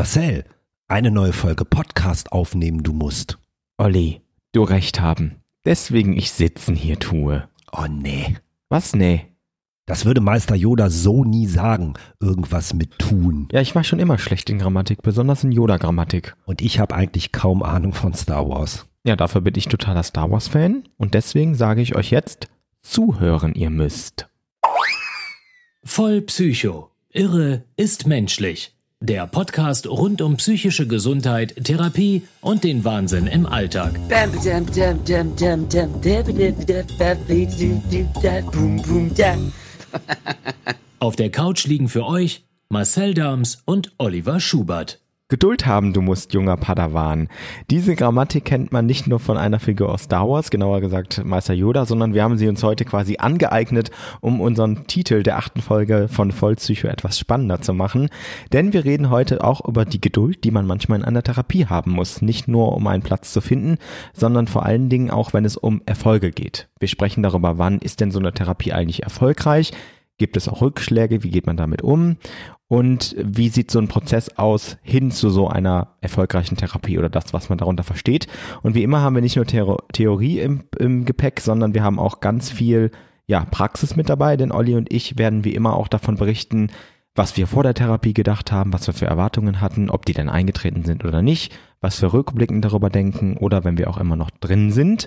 Marcel, eine neue Folge Podcast aufnehmen du musst. Olli, du recht haben. Deswegen ich sitzen hier tue. Oh nee. Was nee? Das würde Meister Yoda so nie sagen. Irgendwas mit tun. Ja, ich war schon immer schlecht in Grammatik, besonders in Yoda-Grammatik. Und ich habe eigentlich kaum Ahnung von Star Wars. Ja, dafür bin ich totaler Star Wars-Fan und deswegen sage ich euch jetzt, zuhören ihr müsst. Voll Psycho. Irre ist menschlich. Der Podcast rund um psychische Gesundheit, Therapie und den Wahnsinn im Alltag. Auf der Couch liegen für euch Marcel Dams und Oliver Schubert. Geduld haben du musst, junger Padawan. Diese Grammatik kennt man nicht nur von einer Figur aus Star Wars, genauer gesagt Meister Yoda, sondern wir haben sie uns heute quasi angeeignet, um unseren Titel der achten Folge von Vollpsycho etwas spannender zu machen. Denn wir reden heute auch über die Geduld, die man manchmal in einer Therapie haben muss. Nicht nur um einen Platz zu finden, sondern vor allen Dingen auch, wenn es um Erfolge geht. Wir sprechen darüber, wann ist denn so eine Therapie eigentlich erfolgreich? Gibt es auch Rückschläge? Wie geht man damit um? Und wie sieht so ein Prozess aus hin zu so einer erfolgreichen Therapie oder das, was man darunter versteht? Und wie immer haben wir nicht nur Theorie im, im Gepäck, sondern wir haben auch ganz viel ja, Praxis mit dabei, denn Olli und ich werden wie immer auch davon berichten, was wir vor der Therapie gedacht haben, was wir für Erwartungen hatten, ob die denn eingetreten sind oder nicht, was wir rückblickend darüber denken oder wenn wir auch immer noch drin sind.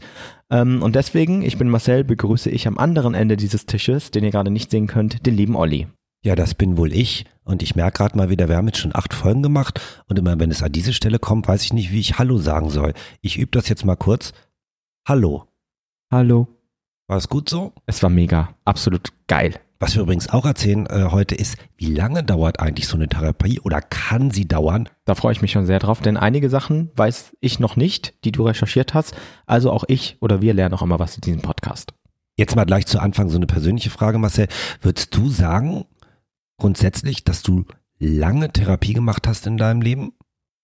Ähm, und deswegen, ich bin Marcel, begrüße ich am anderen Ende dieses Tisches, den ihr gerade nicht sehen könnt, den lieben Olli. Ja, das bin wohl ich. Und ich merke gerade mal wieder, wir haben jetzt schon acht Folgen gemacht. Und immer wenn es an diese Stelle kommt, weiß ich nicht, wie ich Hallo sagen soll. Ich übe das jetzt mal kurz. Hallo. Hallo. War es gut so? Es war mega. Absolut geil. Was wir übrigens auch erzählen äh, heute ist, wie lange dauert eigentlich so eine Therapie oder kann sie dauern? Da freue ich mich schon sehr drauf, denn einige Sachen weiß ich noch nicht, die du recherchiert hast. Also auch ich oder wir lernen auch immer was in diesem Podcast. Jetzt mal gleich zu Anfang so eine persönliche Frage, Marcel. Würdest du sagen, grundsätzlich, dass du lange Therapie gemacht hast in deinem Leben?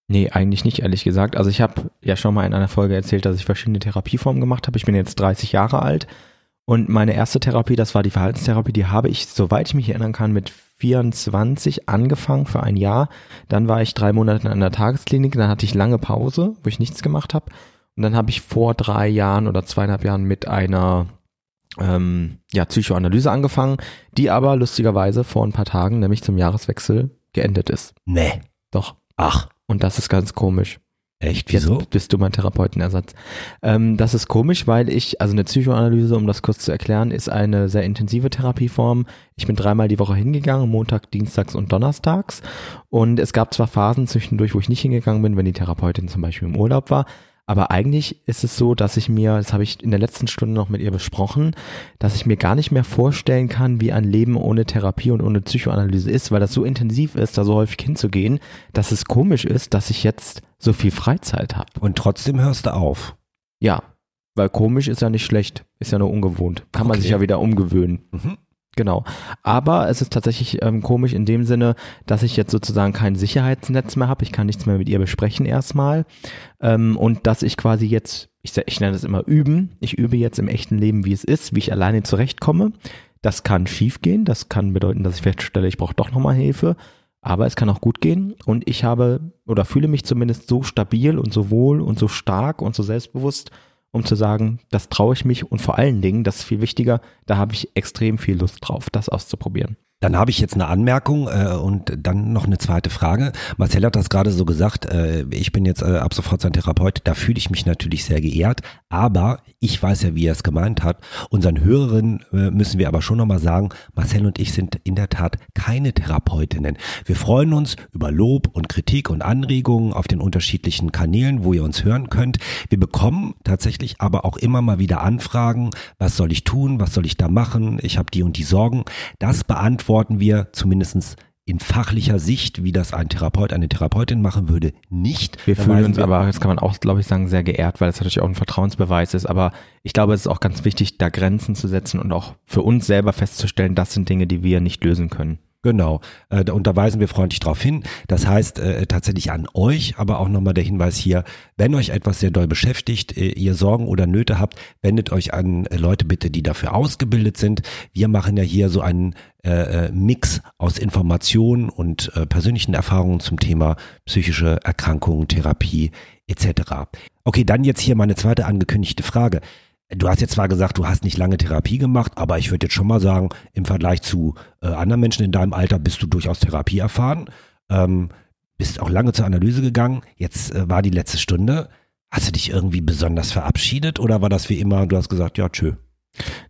Nee, eigentlich nicht, ehrlich gesagt. Also ich habe ja schon mal in einer Folge erzählt, dass ich verschiedene Therapieformen gemacht habe. Ich bin jetzt 30 Jahre alt und meine erste Therapie, das war die Verhaltenstherapie, die habe ich, soweit ich mich erinnern kann, mit 24 angefangen für ein Jahr. Dann war ich drei Monate in einer Tagesklinik, dann hatte ich lange Pause, wo ich nichts gemacht habe. Und dann habe ich vor drei Jahren oder zweieinhalb Jahren mit einer ähm, ja, Psychoanalyse angefangen, die aber lustigerweise vor ein paar Tagen, nämlich zum Jahreswechsel, geendet ist. Nee. Doch. Ach. Und das ist ganz komisch. Echt? Wieso? Bist du mein Therapeutenersatz. Ähm, das ist komisch, weil ich, also eine Psychoanalyse, um das kurz zu erklären, ist eine sehr intensive Therapieform. Ich bin dreimal die Woche hingegangen, Montag, Dienstags und Donnerstags. Und es gab zwar Phasen zwischendurch, wo ich nicht hingegangen bin, wenn die Therapeutin zum Beispiel im Urlaub war, aber eigentlich ist es so, dass ich mir, das habe ich in der letzten Stunde noch mit ihr besprochen, dass ich mir gar nicht mehr vorstellen kann, wie ein Leben ohne Therapie und ohne Psychoanalyse ist, weil das so intensiv ist, da so häufig hinzugehen, dass es komisch ist, dass ich jetzt so viel Freizeit habe. Und trotzdem hörst du auf. Ja, weil komisch ist ja nicht schlecht, ist ja nur ungewohnt. Kann man Okay. sich ja wieder umgewöhnen. Mhm. Genau. Aber es ist tatsächlich ähm, komisch in dem Sinne, dass ich jetzt sozusagen kein Sicherheitsnetz mehr habe. Ich kann nichts mehr mit ihr besprechen erstmal. Ähm, und dass ich quasi jetzt, ich, ich nenne das immer üben. Ich übe jetzt im echten Leben, wie es ist, wie ich alleine zurechtkomme. Das kann schief gehen. Das kann bedeuten, dass ich feststelle, ich brauche doch nochmal Hilfe. Aber es kann auch gut gehen. Und ich habe oder fühle mich zumindest so stabil und so wohl und so stark und so selbstbewusst, um zu sagen, das traue ich mich und vor allen Dingen, das ist viel wichtiger, da habe ich extrem viel Lust drauf, das auszuprobieren. Dann habe ich jetzt eine Anmerkung äh, und dann noch eine zweite Frage. Marcel hat das gerade so gesagt, äh, ich bin jetzt äh, ab sofort sein Therapeut, da fühle ich mich natürlich sehr geehrt, aber ich weiß ja, wie er es gemeint hat. Unseren Hörerinnen äh, müssen wir aber schon nochmal sagen, Marcel und ich sind in der Tat keine Therapeutinnen. Wir freuen uns über Lob und Kritik und Anregungen auf den unterschiedlichen Kanälen, wo ihr uns hören könnt. Wir bekommen tatsächlich aber auch immer mal wieder Anfragen, was soll ich tun, was soll ich da machen, ich habe die und die Sorgen. Das beantworten wir zumindest in fachlicher Sicht, wie das ein Therapeut, eine Therapeutin machen würde, nicht. Wir Da fühlen uns wir- aber, das kann man auch, glaube ich, sagen, sehr geehrt, weil es natürlich auch ein Vertrauensbeweis ist. Aber ich glaube, es ist auch ganz wichtig, da Grenzen zu setzen und auch für uns selber festzustellen, das sind Dinge, die wir nicht lösen können. Genau, äh, und da weisen wir freundlich darauf hin. Das heißt äh, tatsächlich an euch, aber auch nochmal der Hinweis hier, wenn euch etwas sehr doll beschäftigt, äh, ihr Sorgen oder Nöte habt, wendet euch an äh, Leute bitte, die dafür ausgebildet sind. Wir machen ja hier so einen äh, äh Mix aus Informationen und äh, persönlichen Erfahrungen zum Thema psychische Erkrankungen, Therapie etc. Okay, dann jetzt hier meine zweite angekündigte Frage. Du hast jetzt zwar gesagt, du hast nicht lange Therapie gemacht, aber ich würde jetzt schon mal sagen, im Vergleich zu äh, anderen Menschen in deinem Alter bist du durchaus Therapie erfahren. Ähm, bist auch lange zur Analyse gegangen. Jetzt äh, war die letzte Stunde. Hast du dich irgendwie besonders verabschiedet oder war das wie immer, du hast gesagt, ja, tschö?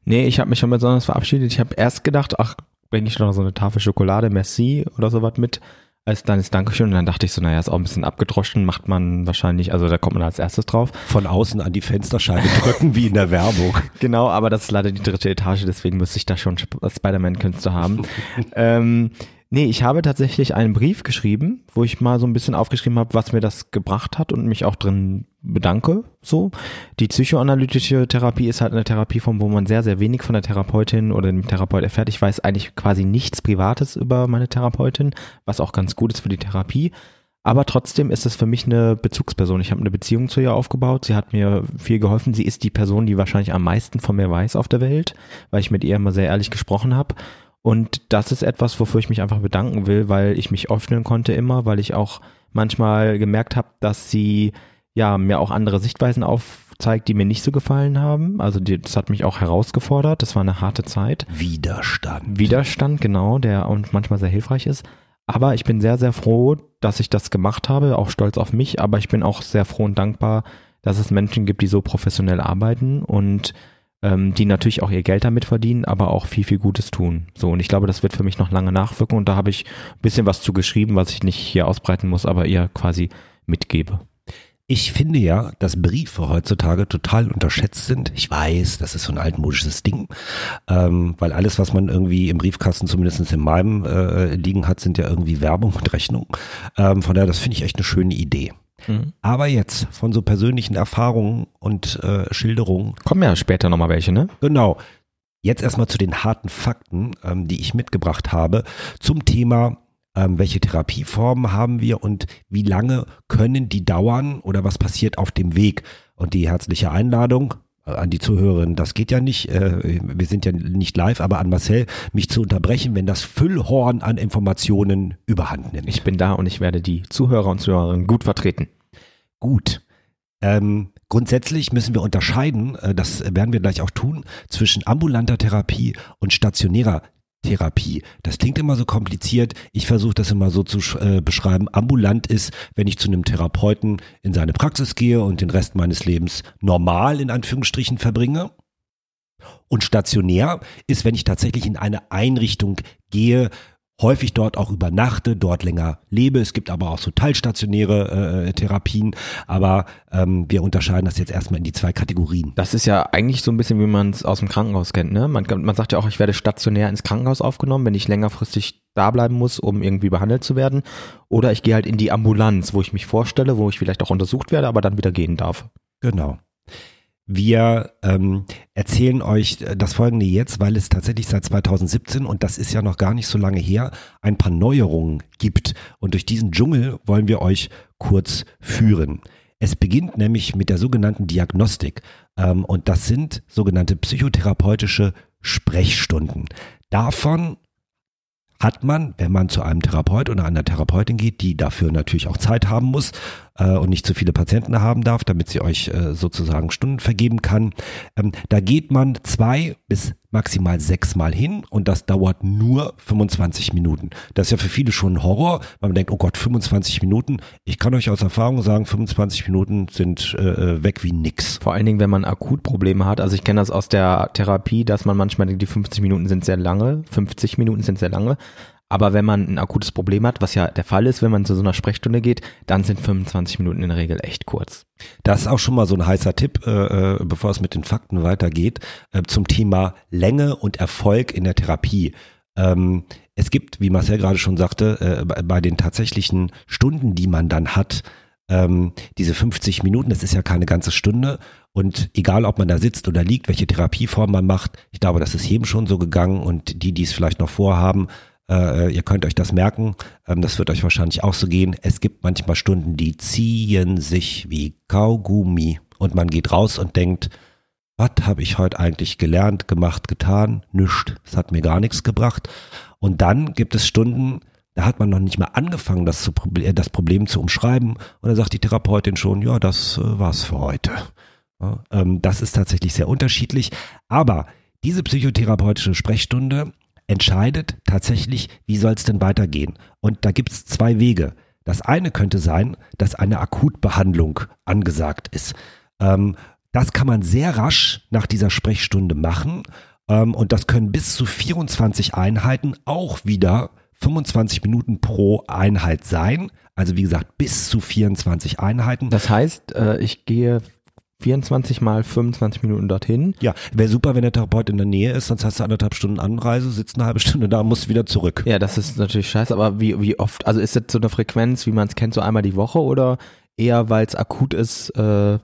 Nee, ich habe mich schon besonders verabschiedet. Ich habe erst gedacht, ach, bringe ich noch so eine Tafel Schokolade, Merci oder sowas mit als kleines Dankeschön. Und dann dachte ich so, naja, ist auch ein bisschen abgedroschen, macht man wahrscheinlich, also da kommt man als erstes drauf. Von außen an die Fensterscheibe drücken, wie in der Werbung. Genau, aber das ist leider die dritte Etage, deswegen müsste ich da schon Spider-Man-Künste haben. ähm, Nee, ich habe tatsächlich einen Brief geschrieben, wo ich mal so ein bisschen aufgeschrieben habe, was mir das gebracht hat und mich auch drin bedanke. So, die psychoanalytische Therapie ist halt eine Therapieform, wo man sehr, sehr wenig von der Therapeutin oder dem Therapeut erfährt. Ich weiß eigentlich quasi nichts Privates über meine Therapeutin, was auch ganz gut ist für die Therapie. Aber trotzdem ist es für mich eine Bezugsperson. Ich habe eine Beziehung zu ihr aufgebaut. Sie hat mir viel geholfen. Sie ist die Person, die wahrscheinlich am meisten von mir weiß auf der Welt, weil ich mit ihr immer sehr ehrlich gesprochen habe. Und das ist etwas, wofür ich mich einfach bedanken will, weil ich mich öffnen konnte immer, weil ich auch manchmal gemerkt habe, dass sie ja mir auch andere Sichtweisen aufzeigt, die mir nicht so gefallen haben. Also die, das hat mich auch herausgefordert. Das war eine harte Zeit. Widerstand. Widerstand, genau, der und manchmal sehr hilfreich ist. Aber ich bin sehr, sehr froh, dass ich das gemacht habe, auch stolz auf mich, aber ich bin auch sehr froh und dankbar, dass es Menschen gibt, die so professionell arbeiten und ähm, die natürlich auch ihr Geld damit verdienen, aber auch viel, viel Gutes tun. So, und ich glaube, das wird für mich noch lange nachwirken und da habe ich ein bisschen was zu geschrieben, was ich nicht hier ausbreiten muss, aber ihr quasi mitgebe. Ich finde ja, dass Briefe heutzutage total unterschätzt sind. Ich weiß, das ist so ein altmodisches Ding, ähm, weil alles, was man irgendwie im Briefkasten zumindest in meinem äh, liegen hat, sind ja irgendwie Werbung und Rechnung. Ähm, von daher, das finde ich echt eine schöne Idee. Mhm. Aber jetzt von so persönlichen Erfahrungen und äh, Schilderungen. Kommen ja später nochmal welche, ne? Genau. Jetzt erstmal zu den harten Fakten, ähm, die ich mitgebracht habe zum Thema, ähm, welche Therapieformen haben wir und wie lange können die dauern oder was passiert auf dem Weg. Und die herzliche Einladung, an die Zuhörerin, das geht ja nicht, äh, wir sind ja nicht live, aber an Marcel, mich zu unterbrechen, wenn das Füllhorn an Informationen überhand nimmt. Ich bin da und ich werde die Zuhörer und Zuhörerinnen gut vertreten. Gut. Ähm, grundsätzlich müssen wir unterscheiden, äh, das werden wir gleich auch tun, zwischen ambulanter Therapie und stationärer Therapie. Das klingt immer so kompliziert. Ich versuche das immer so zu äh, beschreiben. Ambulant ist, wenn ich zu einem Therapeuten in seine Praxis gehe und den Rest meines Lebens normal in Anführungsstrichen verbringe. Und stationär ist, wenn ich tatsächlich in eine Einrichtung gehe, häufig dort auch übernachte, dort länger lebe. Es gibt aber auch so teilstationäre äh, Therapien, aber ähm, wir unterscheiden das jetzt erstmal in die zwei Kategorien. Das ist ja eigentlich so ein bisschen, wie man es aus dem Krankenhaus kennt. Ne? Man, man sagt ja auch, ich werde stationär ins Krankenhaus aufgenommen, wenn ich längerfristig da bleiben muss, um irgendwie behandelt zu werden. Oder ich gehe halt in die Ambulanz, wo ich mich vorstelle, wo ich vielleicht auch untersucht werde, aber dann wieder gehen darf. Genau. Wir ähm, erzählen euch das Folgende jetzt, weil es tatsächlich seit 2017, und das ist ja noch gar nicht so lange her, ein paar Neuerungen gibt. Und durch diesen Dschungel wollen wir euch kurz führen. Es beginnt nämlich mit der sogenannten Diagnostik. Ähm, und das sind sogenannte psychotherapeutische Sprechstunden. Davon hat man, wenn man zu einem Therapeut oder einer Therapeutin geht, die dafür natürlich auch Zeit haben muss äh, und nicht zu viele Patienten haben darf, damit sie euch äh, sozusagen Stunden vergeben kann, ähm, da geht man zwei bis maximal sechs Mal hin und das dauert nur 25 Minuten. Das ist ja für viele schon ein Horror, weil man denkt, oh Gott, 25 Minuten. Ich kann euch aus Erfahrung sagen, 25 Minuten sind äh, äh, weg wie nix. Vor allen Dingen, wenn man akut Probleme hat. Also ich kenne das aus der Therapie, dass man manchmal denkt, die 50 Minuten sind sehr lange, 50 Minuten sind sehr lange. Aber wenn man ein akutes Problem hat, was ja der Fall ist, wenn man zu so einer Sprechstunde geht, dann sind 25 Minuten in der Regel echt kurz. Das ist auch schon mal so ein heißer Tipp, äh, äh, bevor es mit den Fakten weitergeht, äh, zum Thema Länge und Erfolg in der Therapie. Ähm, es gibt, wie Marcel gerade schon sagte, äh, bei den tatsächlichen Stunden, die man dann hat, ähm, diese 50 Minuten, das ist ja keine ganze Stunde. Und egal, ob man da sitzt oder liegt, welche Therapieform man macht, ich glaube, das ist jedem schon so gegangen und die, die es vielleicht noch vorhaben, Äh, ihr könnt euch das merken, ähm, das wird euch wahrscheinlich auch so gehen. Es gibt manchmal Stunden, die ziehen sich wie Kaugummi und man geht raus und denkt, was habe ich heute eigentlich gelernt, gemacht, getan? Nüscht. Es hat mir gar nichts gebracht. Und dann gibt es Stunden, da hat man noch nicht mal angefangen, das, zu, das Problem zu umschreiben. Und dann sagt die Therapeutin schon, ja, das äh, war's für heute. Ja, ähm, das ist tatsächlich sehr unterschiedlich. Aber diese psychotherapeutische Sprechstunde entscheidet tatsächlich, wie soll es denn weitergehen. Und da gibt es zwei Wege. Das eine könnte sein, dass eine Akutbehandlung angesagt ist. Ähm, das kann man sehr rasch nach dieser Sprechstunde machen. Ähm, und das können bis zu 24 Einheiten auch wieder 25 Minuten pro Einheit sein. Also wie gesagt, bis zu 24 Einheiten. Das heißt, äh, ich gehe 24 mal 25 Minuten dorthin. Ja, wäre super, wenn der Therapeut in der Nähe ist, sonst hast du anderthalb Stunden Anreise, sitzt eine halbe Stunde da, musst wieder zurück. Ja, das ist natürlich scheiße, aber wie, wie oft, also ist das so eine Frequenz, wie man es kennt, so einmal die Woche oder eher, weil es akut ist, äh,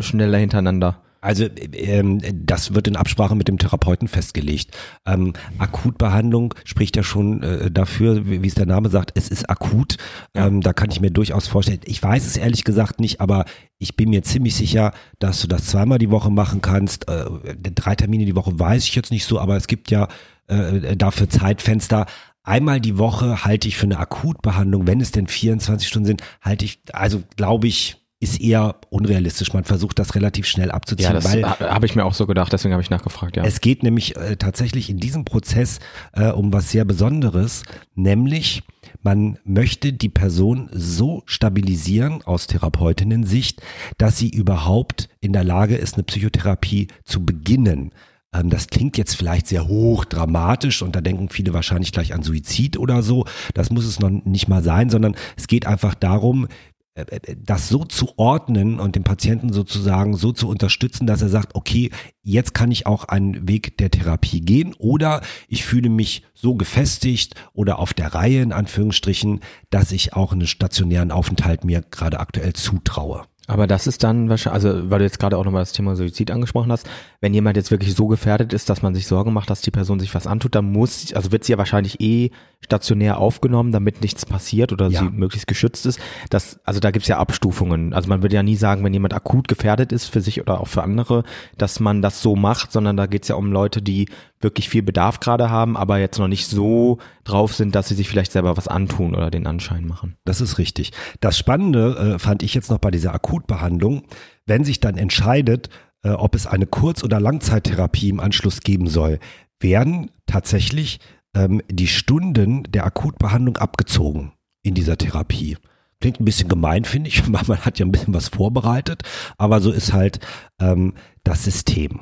schneller hintereinander? Also ähm, das wird in Absprache mit dem Therapeuten festgelegt. Ähm, Akutbehandlung spricht ja schon äh, dafür, wie, wie es der Name sagt, es ist akut. Ja. Ähm, da kann ich mir durchaus vorstellen. Ich weiß es ehrlich gesagt nicht, aber ich bin mir ziemlich sicher, dass du das zweimal die Woche machen kannst. Äh, drei Termine die Woche weiß ich jetzt nicht so, aber es gibt ja äh, dafür Zeitfenster. Einmal die Woche halte ich für eine Akutbehandlung, wenn es denn 24 Stunden sind, halte ich, also glaube ich, ist eher unrealistisch. Man versucht das relativ schnell abzuziehen. Ja, das habe ich mir auch so gedacht, deswegen habe ich nachgefragt. Ja. Es geht nämlich äh, tatsächlich in diesem Prozess äh, um was sehr Besonderes, nämlich man möchte die Person so stabilisieren aus Therapeutinnen-Sicht, dass sie überhaupt in der Lage ist, eine Psychotherapie zu beginnen. Ähm, das klingt jetzt vielleicht sehr hoch dramatisch und da denken viele wahrscheinlich gleich an Suizid oder so. Das muss es noch nicht mal sein, sondern es geht einfach darum, das so zu ordnen und den Patienten sozusagen so zu unterstützen, dass er sagt, okay, jetzt kann ich auch einen Weg der Therapie gehen oder ich fühle mich so gefestigt oder auf der Reihe in Anführungsstrichen, dass ich auch einen stationären Aufenthalt mir gerade aktuell zutraue. Aber das ist dann wahrscheinlich, also weil du jetzt gerade auch nochmal das Thema Suizid angesprochen hast, wenn jemand jetzt wirklich so gefährdet ist, dass man sich Sorgen macht, dass die Person sich was antut, dann muss, also wird sie ja wahrscheinlich eh stationär aufgenommen, damit nichts passiert oder ja. sie möglichst geschützt ist. Das, also da gibt's ja Abstufungen. Also man würde ja nie sagen, wenn jemand akut gefährdet ist für sich oder auch für andere, dass man das so macht, sondern da geht's ja um Leute, die wirklich viel Bedarf gerade haben, aber jetzt noch nicht so drauf sind, dass sie sich vielleicht selber was antun oder den Anschein machen. Das ist richtig. Das Spannende äh, fand ich jetzt noch bei dieser Akutbehandlung, wenn sich dann entscheidet, äh, ob es eine Kurz- oder Langzeittherapie im Anschluss geben soll, werden tatsächlich ähm, die Stunden der Akutbehandlung abgezogen in dieser Therapie. Klingt ein bisschen gemein, finde ich, weil man hat ja ein bisschen was vorbereitet, aber so ist halt ähm, das System.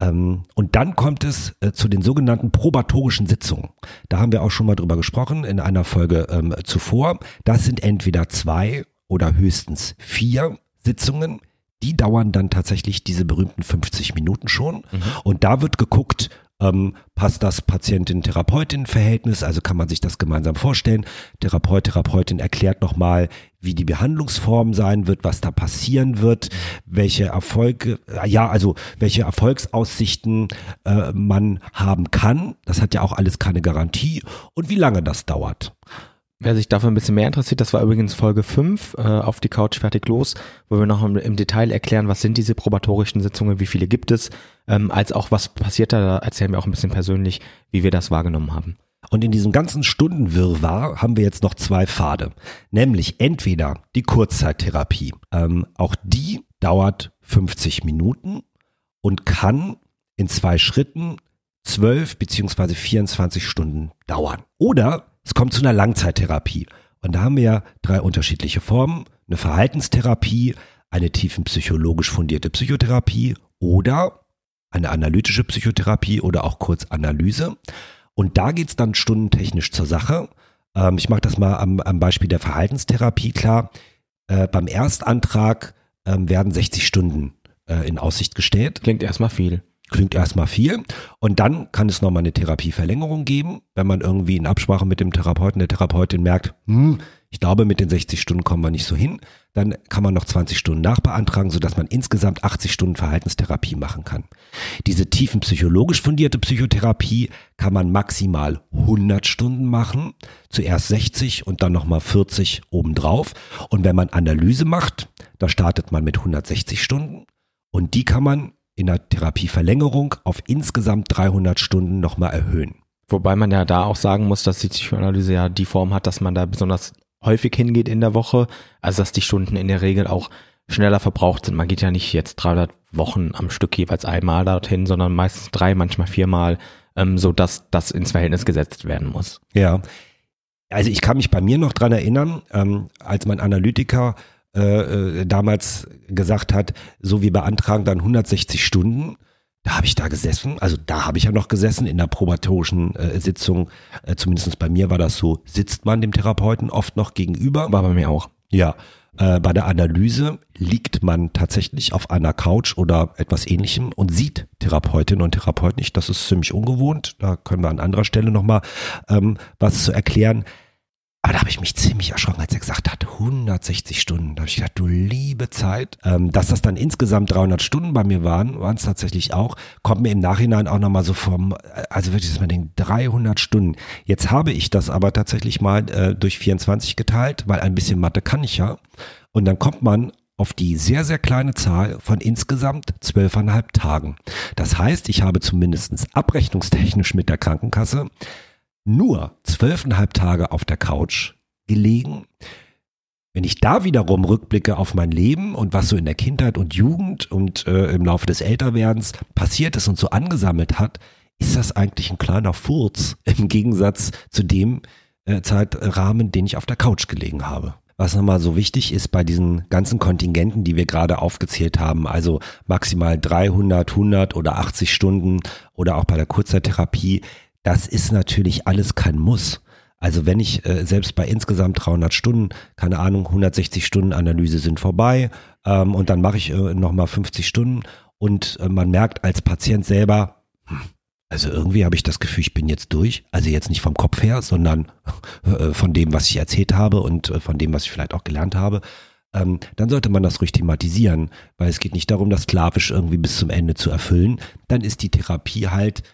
Ähm, und dann kommt es äh, zu den sogenannten probatorischen Sitzungen. Da haben wir auch schon mal drüber gesprochen in einer Folge ähm, zuvor. Das sind entweder zwei oder höchstens vier Sitzungen. Die dauern dann tatsächlich diese berühmten 50 Minuten schon. Mhm. Und da wird geguckt, ähm, passt das Patientin-Therapeutin-Verhältnis? Also kann man sich das gemeinsam vorstellen. Therapeut, Therapeutin erklärt nochmal, wie die Behandlungsform sein wird, was da passieren wird, welche Erfolge, äh, ja, also welche Erfolgsaussichten äh, man haben kann. Das hat ja auch alles keine Garantie und wie lange das dauert. Wer sich dafür ein bisschen mehr interessiert, das war übrigens Folge 5 äh, auf die Couch fertig los, wo wir noch im, im, Detail erklären, was sind diese probatorischen Sitzungen, wie viele gibt es, ähm, als auch was passiert da, da erzählen wir auch ein bisschen persönlich, wie wir das wahrgenommen haben. Und in diesem ganzen Stundenwirrwarr haben wir jetzt noch zwei Pfade, nämlich entweder die Kurzzeittherapie. Ähm, auch die dauert 50 Minuten und kann in zwei Schritten 12 beziehungsweise 24 Stunden dauern. Oder es kommt zu einer Langzeittherapie. Und da haben wir ja drei unterschiedliche Formen. Eine Verhaltenstherapie, eine tiefenpsychologisch fundierte Psychotherapie oder eine analytische Psychotherapie oder auch kurz Analyse. Und da geht's dann stundentechnisch zur Sache. Ähm, ich mache das mal am, am, Beispiel der Verhaltenstherapie klar. Äh, beim Erstantrag ähm, werden 60 Stunden äh, in Aussicht gestellt. Klingt erstmal viel. Klingt erstmal viel. Und dann kann es nochmal eine Therapieverlängerung geben, wenn man irgendwie in Absprache mit dem Therapeuten, der Therapeutin merkt, hm, Ich glaube, mit den 60 Stunden kommen wir nicht so hin. Dann kann man noch 20 Stunden nachbeantragen, sodass man insgesamt 80 Stunden Verhaltenstherapie machen kann. Diese tiefen psychologisch fundierte Psychotherapie kann man maximal 100 Stunden machen. Zuerst 60 und dann nochmal 40 obendrauf. Und wenn man Analyse macht, da startet man mit 160 Stunden. Und die kann man in der Therapieverlängerung auf insgesamt 300 Stunden nochmal erhöhen. Wobei man ja da auch sagen muss, dass die Psychoanalyse ja die Form hat, dass man da besonders häufig hingeht in der Woche. Also dass die Stunden in der Regel auch schneller verbraucht sind. Man geht ja nicht jetzt 300 Wochen am Stück jeweils einmal dorthin, sondern meistens drei, manchmal viermal, ähm, so dass das ins Verhältnis gesetzt werden muss. Ja. Also ich kann mich bei mir noch dran erinnern, ähm, als mein Analytiker äh, äh damals gesagt hat, so wie beantragen dann 160 Stunden, da habe ich da gesessen, also da habe ich ja noch gesessen in der probatorischen äh, Sitzung, äh, zumindest bei mir war das so, sitzt man dem Therapeuten oft noch gegenüber. War bei mir auch. Ja, äh, bei der Analyse liegt man tatsächlich auf einer Couch oder etwas ähnlichem und sieht Therapeutin und Therapeut nicht. Das ist ziemlich ungewohnt. Da können wir an anderer Stelle nochmal ähm, was zu erklären. Aber da habe ich mich ziemlich erschrocken, als er gesagt hat, 160 Stunden. Da habe ich gedacht, du liebe Zeit. Ähm, dass das dann insgesamt 300 Stunden bei mir waren, waren es tatsächlich auch, kommt mir im Nachhinein auch nochmal so vom, also wirklich, dass man denkt, 300 Stunden. Jetzt habe ich das aber tatsächlich mal äh, durch 24 geteilt, weil ein bisschen Mathe kann ich ja. Und dann kommt man auf die sehr, sehr kleine Zahl von insgesamt zwölfeinhalb Tagen. Das heißt, ich habe zumindest abrechnungstechnisch mit der Krankenkasse nur zwölfeinhalb Tage auf der Couch gelegen. Wenn ich da wiederum rückblicke auf mein Leben und was so in der Kindheit und Jugend und äh, im Laufe des Älterwerdens passiert ist und so angesammelt hat, ist das eigentlich ein kleiner Furz im Gegensatz zu dem äh, Zeitrahmen, den ich auf der Couch gelegen habe. Was nochmal so wichtig ist bei diesen ganzen Kontingenten, die wir gerade aufgezählt haben, also maximal 300, 100 oder 80 Stunden oder auch bei der Kurzzeittherapie, das ist natürlich alles kein Muss. Also wenn ich äh, selbst bei insgesamt 300 Stunden, keine Ahnung, 160 Stunden Analyse sind vorbei ähm, und dann mache ich äh, nochmal 50 Stunden und äh, man merkt als Patient selber, hm, also irgendwie habe ich das Gefühl, ich bin jetzt durch. Also jetzt nicht vom Kopf her, sondern äh, von dem, was ich erzählt habe und äh, von dem, was ich vielleicht auch gelernt habe. Ähm, dann sollte man das ruhig thematisieren, weil es geht nicht darum, das sklavisch irgendwie bis zum Ende zu erfüllen. Dann ist die Therapie halt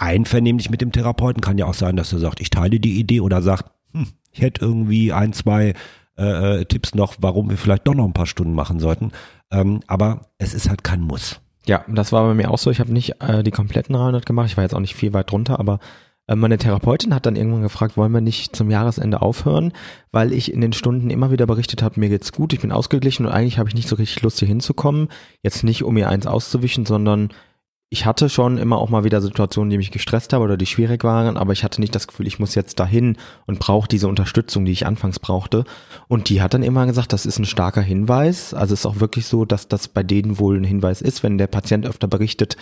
einvernehmlich mit dem Therapeuten. Kann ja auch sein, dass er sagt, ich teile die Idee oder sagt, hm, ich hätte irgendwie ein, zwei äh, äh, Tipps noch, warum wir vielleicht doch noch ein paar Stunden machen sollten. Ähm, aber es ist halt kein Muss. Ja, das war bei mir auch so. Ich habe nicht äh, die kompletten 300 gemacht. Ich war jetzt auch nicht viel weit drunter, aber äh, meine Therapeutin hat dann irgendwann gefragt, wollen wir nicht zum Jahresende aufhören, weil ich in den Stunden immer wieder berichtet habe, mir geht's gut, ich bin ausgeglichen und eigentlich habe ich nicht so richtig Lust hier hinzukommen. Jetzt nicht, um mir eins auszuwischen, sondern ich hatte schon immer auch mal wieder Situationen, die mich gestresst haben oder die schwierig waren, aber ich hatte nicht das Gefühl, ich muss jetzt dahin und brauche diese Unterstützung, die ich anfangs brauchte. Und die hat dann immer gesagt, das ist ein starker Hinweis. Also es ist auch wirklich so, dass das bei denen wohl ein Hinweis ist, wenn der Patient öfter berichtet,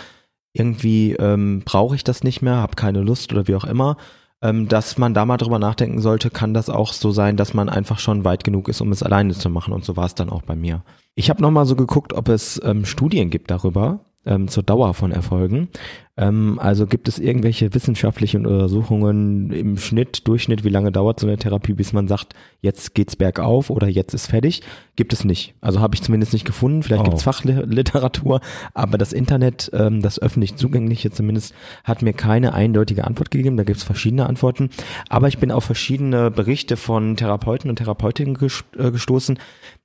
irgendwie ähm, brauche ich das nicht mehr, habe keine Lust oder wie auch immer, ähm, dass man da mal drüber nachdenken sollte, kann das auch so sein, dass man einfach schon weit genug ist, um es alleine zu machen. Und so war es dann auch bei mir. Ich habe nochmal so geguckt, ob es ähm, Studien gibt darüber ähm, zur Dauer von Erfolgen. Ähm, also gibt es irgendwelche wissenschaftlichen Untersuchungen im Schnitt, Durchschnitt, wie lange dauert so eine Therapie, bis man sagt, jetzt geht's bergauf oder jetzt ist fertig? Gibt es nicht. Also habe ich zumindest nicht gefunden. Vielleicht oh. gibt es Fachliteratur, aber das Internet, ähm, das öffentlich zugängliche zumindest, hat mir keine eindeutige Antwort gegeben. Da gibt es verschiedene Antworten. Aber ich bin auf verschiedene Berichte von Therapeuten und Therapeutinnen äh, gestoßen,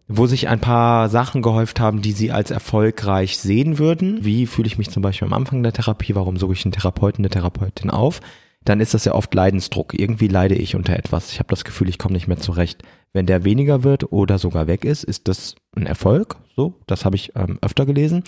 wo sich ein paar Sachen gehäuft haben, die sie als erfolgreich sehen würden. Wie fühle ich mich zum Beispiel am Anfang der Therapie? Warum suche ich einen Therapeuten, eine Therapeutin auf? Dann ist das ja oft Leidensdruck. Irgendwie leide ich unter etwas. Ich habe das Gefühl, ich komme nicht mehr zurecht. Wenn der weniger wird oder sogar weg ist, ist das ein Erfolg. So, das habe ich ähm, öfter gelesen.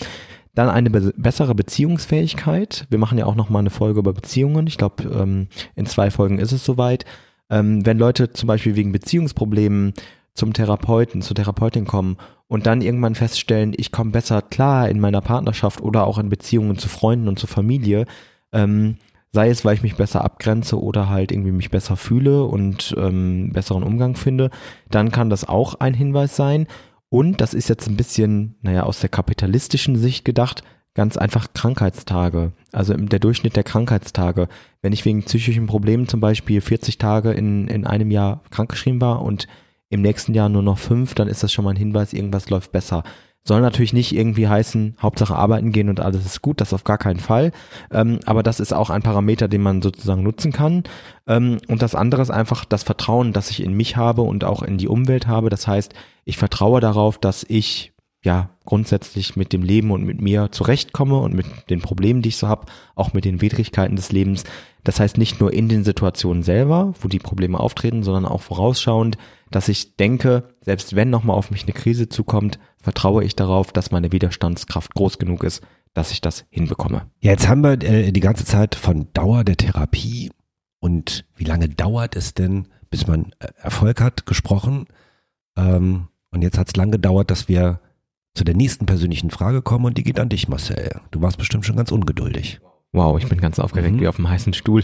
Dann eine be bessere Beziehungsfähigkeit. Wir machen ja auch noch mal eine Folge über Beziehungen. Ich glaube, ähm, in zwei Folgen ist es soweit. Ähm, wenn Leute zum Beispiel wegen Beziehungsproblemen zum Therapeuten, zur Therapeutin kommen und dann irgendwann feststellen, ich komme besser klar in meiner Partnerschaft oder auch in Beziehungen zu Freunden und zur Familie, ähm, sei es, weil ich mich besser abgrenze oder halt irgendwie mich besser fühle und ähm, besseren Umgang finde, dann kann das auch ein Hinweis sein. Und das ist jetzt ein bisschen, naja, aus der kapitalistischen Sicht gedacht, ganz einfach Krankheitstage. Also der Durchschnitt der Krankheitstage. Wenn ich wegen psychischen Problemen zum Beispiel 40 Tage in, in einem Jahr krankgeschrieben war und im nächsten Jahr nur noch fünf, dann ist das schon mal ein Hinweis, irgendwas läuft besser. Soll natürlich nicht irgendwie heißen, Hauptsache arbeiten gehen und alles ist gut, das auf gar keinen Fall. Ähm, aber das ist auch ein Parameter, den man sozusagen nutzen kann. Ähm, und das andere ist einfach das Vertrauen, das ich in mich habe und auch in die Umwelt habe. Das heißt, ich vertraue darauf, dass ich ja grundsätzlich mit dem Leben und mit mir zurechtkomme und mit den Problemen, die ich so habe, auch mit den Widrigkeiten des Lebens. Das heißt nicht nur in den Situationen selber, wo die Probleme auftreten, sondern auch vorausschauend, dass ich denke, selbst wenn nochmal auf mich eine Krise zukommt, vertraue ich darauf, dass meine Widerstandskraft groß genug ist, dass ich das hinbekomme. Ja, jetzt haben wir äh, die ganze Zeit von Dauer der Therapie und wie lange dauert es denn, bis man äh, Erfolg hat, gesprochen. Ähm, und jetzt hat es lang gedauert, dass wir zu der nächsten persönlichen Frage kommen und die geht an dich, Marcel. Du warst bestimmt schon ganz ungeduldig. Wow, ich bin ganz aufgeregt Mhm. wie auf dem heißen Stuhl.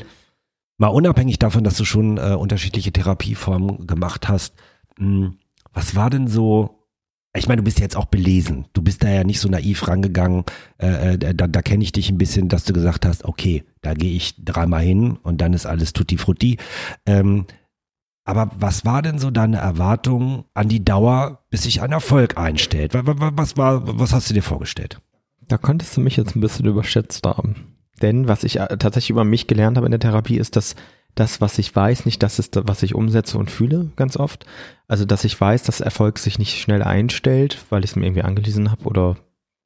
Mal unabhängig davon, dass du schon äh, unterschiedliche Therapieformen gemacht hast, mh, was war denn so, ich meine, du bist jetzt auch belesen, du bist da ja nicht so naiv rangegangen, äh, äh, da, da kenne ich dich ein bisschen, dass du gesagt hast, okay, da gehe ich dreimal hin und dann ist alles tutti frutti. Ähm, aber was war denn so deine Erwartung an die Dauer, bis sich ein Erfolg einstellt? Wa- wa- wa- Was, war, was hast du dir vorgestellt? Da könntest du mich jetzt ein bisschen überschätzt haben. Denn was ich äh, tatsächlich über mich gelernt habe in der Therapie, ist, dass das, was ich weiß, nicht das ist, was ich umsetze und fühle, ganz oft. Also, dass ich weiß, dass Erfolg sich nicht schnell einstellt, weil ich es mir irgendwie angelesen habe oder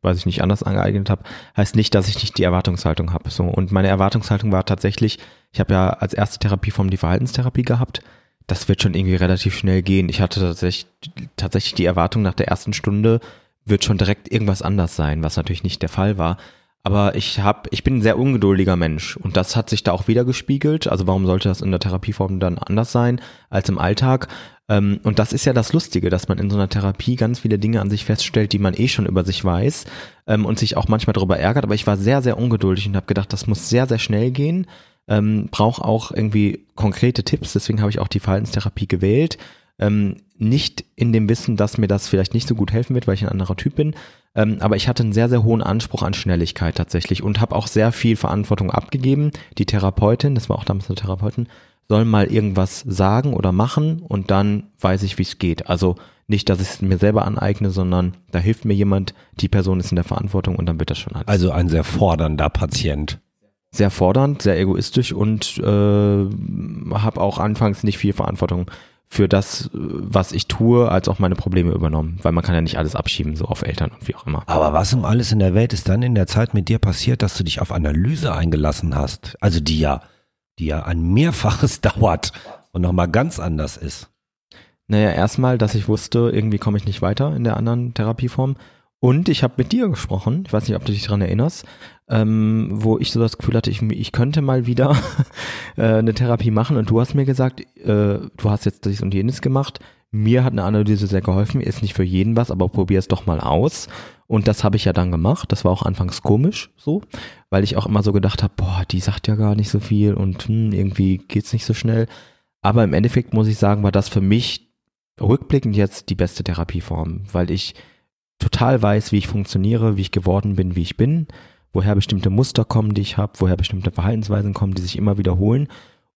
weiß ich nicht, anders angeeignet habe, heißt nicht, dass ich nicht die Erwartungshaltung habe. So, und meine Erwartungshaltung war tatsächlich, ich habe ja als erste Therapieform die Verhaltenstherapie gehabt. Das wird schon irgendwie relativ schnell gehen. Ich hatte tatsächlich, tatsächlich die Erwartung nach der ersten Stunde, wird schon direkt irgendwas anders sein, was natürlich nicht der Fall war. Aber ich habe, ich bin ein sehr ungeduldiger Mensch und das hat sich da auch wieder gespiegelt. Also warum sollte das in der Therapieform dann anders sein als im Alltag? Ähm, und das ist ja das Lustige, dass man in so einer Therapie ganz viele Dinge an sich feststellt, die man eh schon über sich weiß ähm, und sich auch manchmal darüber ärgert. Aber ich war sehr, sehr ungeduldig und habe gedacht, das muss sehr, sehr schnell gehen. Ähm, brauche auch irgendwie konkrete Tipps. Deswegen habe ich auch die Verhaltenstherapie gewählt. Ähm, nicht in dem Wissen, dass mir das vielleicht nicht so gut helfen wird, weil ich ein anderer Typ bin. Ähm, aber ich hatte einen sehr, sehr hohen Anspruch an Schnelligkeit tatsächlich und habe auch sehr viel Verantwortung abgegeben. Die Therapeutin, das war auch damals eine Therapeutin, soll mal irgendwas sagen oder machen und dann weiß ich, wie es geht. Also nicht, dass ich es mir selber aneigne, sondern da hilft mir jemand, die Person ist in der Verantwortung und dann wird das schon alles. Also ein sehr fordernder Patient. sehr fordernd, sehr egoistisch und äh, habe auch anfangs nicht viel Verantwortung für das, was ich tue, als auch meine Probleme übernommen, weil man kann ja nicht alles abschieben, so auf Eltern und wie auch immer. Aber was um alles in der Welt ist dann in der Zeit mit dir passiert, dass du dich auf Analyse eingelassen hast? Also die ja, die ja ein Mehrfaches dauert und nochmal ganz anders ist. Naja, erstmal, dass ich wusste, irgendwie komme ich nicht weiter in der anderen Therapieform. Und ich habe mit dir gesprochen, ich weiß nicht, ob du dich daran erinnerst, ähm, wo ich so das Gefühl hatte, ich, ich könnte mal wieder äh, eine Therapie machen und du hast mir gesagt, äh, du hast jetzt dies und jenes gemacht. Mir hat eine Analyse sehr geholfen, ist nicht für jeden was, aber probier es doch mal aus. Und das habe ich ja dann gemacht. Das war auch anfangs komisch so, weil ich auch immer so gedacht habe, boah, die sagt ja gar nicht so viel und hm, irgendwie geht's nicht so schnell. Aber im Endeffekt muss ich sagen, war das für mich rückblickend jetzt die beste Therapieform, weil ich total weiß, wie ich funktioniere, wie ich geworden bin, wie ich bin, woher bestimmte Muster kommen, die ich habe, woher bestimmte Verhaltensweisen kommen, die sich immer wiederholen